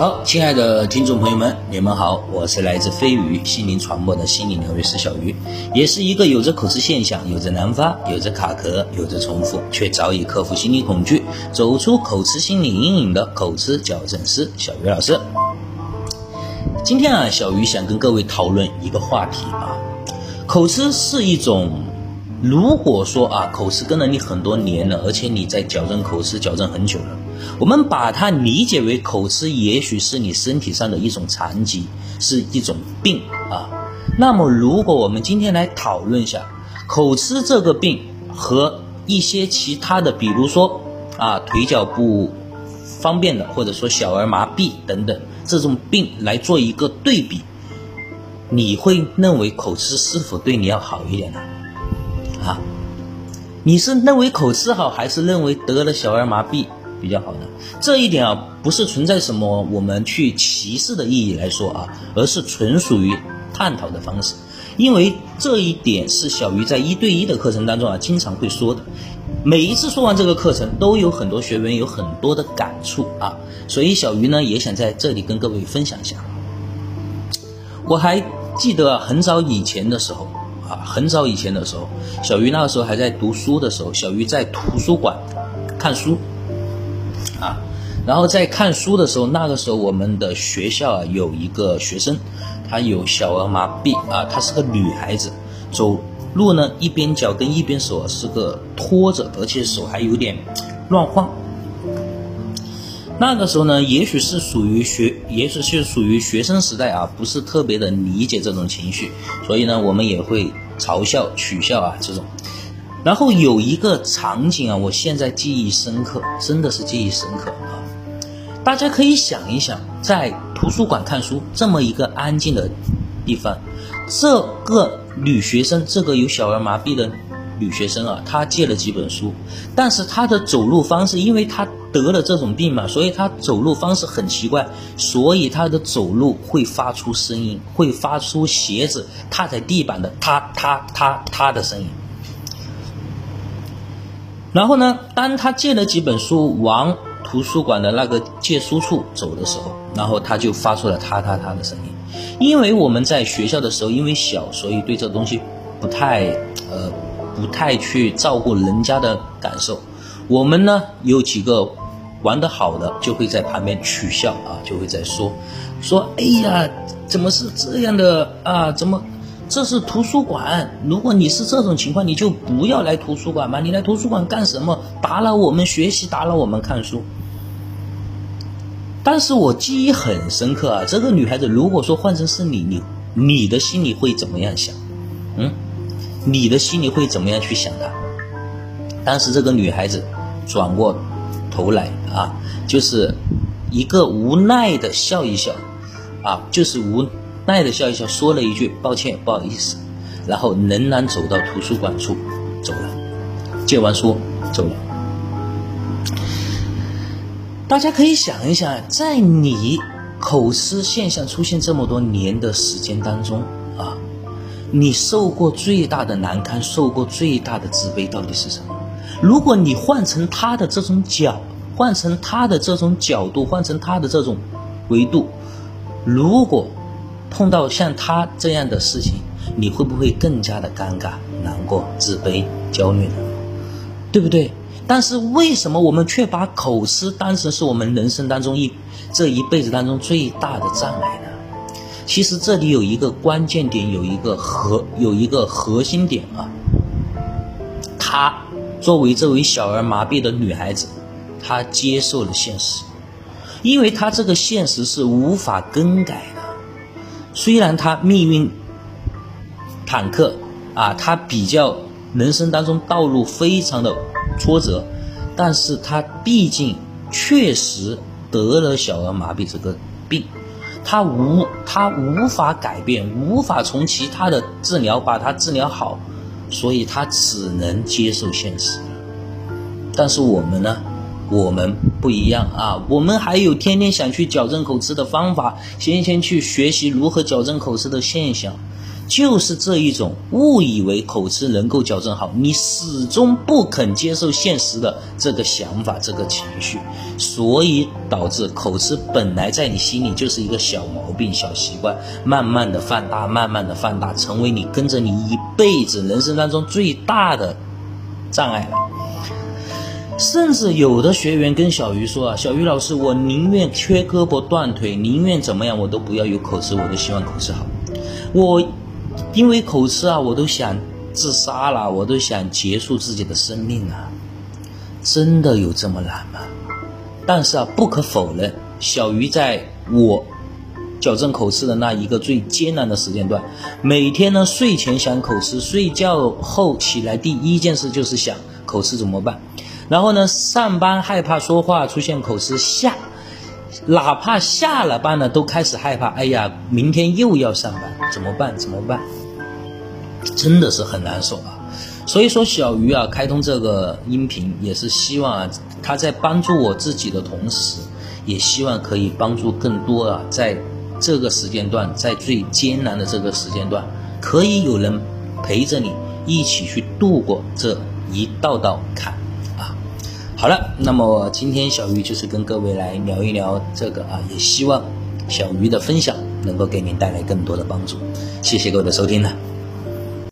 好，亲爱的听众朋友们，你们好，我是来自飞鱼心灵传播的心理疗愈师小鱼，也是一个有着口吃现象、有着难发、有着卡壳、有着重复，却早已克服心理恐惧、走出口吃心理阴影的口吃矫正师小鱼老师。今天啊，小鱼想跟各位讨论一个话题啊，口吃是一种，如果说啊，口吃跟了你很多年了，而且你在矫正口吃矫正很久了。我们把它理解为口吃，也许是你身体上的一种残疾，是一种病啊。那么，如果我们今天来讨论一下口吃这个病和一些其他的，比如说啊腿脚不方便的，或者说小儿麻痹等等这种病来做一个对比，你会认为口吃是否对你要好一点呢？啊，你是认为口吃好，还是认为得了小儿麻痹？比较好的这一点啊，不是存在什么我们去歧视的意义来说啊，而是纯属于探讨的方式。因为这一点是小鱼在一对一的课程当中啊，经常会说的。每一次说完这个课程，都有很多学员有很多的感触啊，所以小鱼呢也想在这里跟各位分享一下。我还记得很早以前的时候啊，很早以前的时候，小鱼那个时候还在读书的时候，小鱼在图书馆看书。啊，然后在看书的时候，那个时候我们的学校啊有一个学生，她有小儿麻痹啊，她是个女孩子，走路呢一边脚跟一边手是个拖着，而且手还有点乱晃。那个时候呢，也许是属于学，也许是属于学生时代啊，不是特别的理解这种情绪，所以呢，我们也会嘲笑、取笑啊这种。然后有一个场景啊，我现在记忆深刻，真的是记忆深刻啊！大家可以想一想，在图书馆看书这么一个安静的地方，这个女学生，这个有小儿麻痹的女学生啊，她借了几本书，但是她的走路方式，因为她得了这种病嘛，所以她走路方式很奇怪，所以她的走路会发出声音，会发出鞋子踏在地板的踏踏踏踏的声音。然后呢，当他借了几本书往图书馆的那个借书处走的时候，然后他就发出了“嗒嗒嗒”的声音。因为我们在学校的时候，因为小，所以对这东西不太呃不太去照顾人家的感受。我们呢有几个玩得好的，就会在旁边取笑啊，就会在说说：“哎呀，怎么是这样的啊？怎么？”这是图书馆，如果你是这种情况，你就不要来图书馆嘛。你来图书馆干什么？打扰我们学习，打扰我们看书。但是我记忆很深刻啊，这个女孩子，如果说换成是你，你你的心里会怎么样想？嗯，你的心里会怎么样去想她？当时这个女孩子转过头来啊，就是一个无奈的笑一笑，啊，就是无。奈的笑一笑，说了一句“抱歉，不好意思”，然后仍然走到图书馆处走了。借完书走了。大家可以想一想，在你口吃现象出现这么多年的时间当中啊，你受过最大的难堪，受过最大的自卑到底是什么？如果你换成他的这种角，换成他的这种角度，换成他的这种维度，如果。碰到像他这样的事情，你会不会更加的尴尬、难过、自卑、焦虑呢？对不对？但是为什么我们却把口吃当成是我们人生当中一这一辈子当中最大的障碍呢？其实这里有一个关键点，有一个核，有一个核心点啊。她作为这位小儿麻痹的女孩子，她接受了现实，因为她这个现实是无法更改的。虽然他命运坎坷啊，他比较人生当中道路非常的挫折，但是他毕竟确实得了小儿麻痹这个病，他无他无法改变，无法从其他的治疗把他治疗好，所以他只能接受现实。但是我们呢？我们不一样啊，我们还有天天想去矫正口吃的方法，先先去学习如何矫正口吃的现象。就是这一种误以为口吃能够矫正好，你始终不肯接受现实的这个想法、这个情绪，所以导致口吃本来在你心里就是一个小毛病、小习惯，慢慢的放大，慢慢的放大，成为你跟着你一辈子人生当中最大的障碍了。甚至有的学员跟小鱼说啊，小鱼老师，我宁愿缺胳膊断腿，宁愿怎么样，我都不要有口吃，我都希望口吃好，我。因为口吃啊，我都想自杀了，我都想结束自己的生命啊！真的有这么难吗？但是啊，不可否认，小鱼在我矫正口吃的那一个最艰难的时间段，每天呢睡前想口吃，睡觉后起来第一件事就是想口吃怎么办？然后呢，上班害怕说话出现口吃下。哪怕下了班了，都开始害怕。哎呀，明天又要上班，怎么办？怎么办？真的是很难受啊。所以说，小鱼啊，开通这个音频也是希望啊，他在帮助我自己的同时，也希望可以帮助更多啊，在这个时间段，在最艰难的这个时间段，可以有人陪着你一起去度过这一道道坎。好了，那么今天小鱼就是跟各位来聊一聊这个啊，也希望小鱼的分享能够给您带来更多的帮助。谢谢各位的收听呢。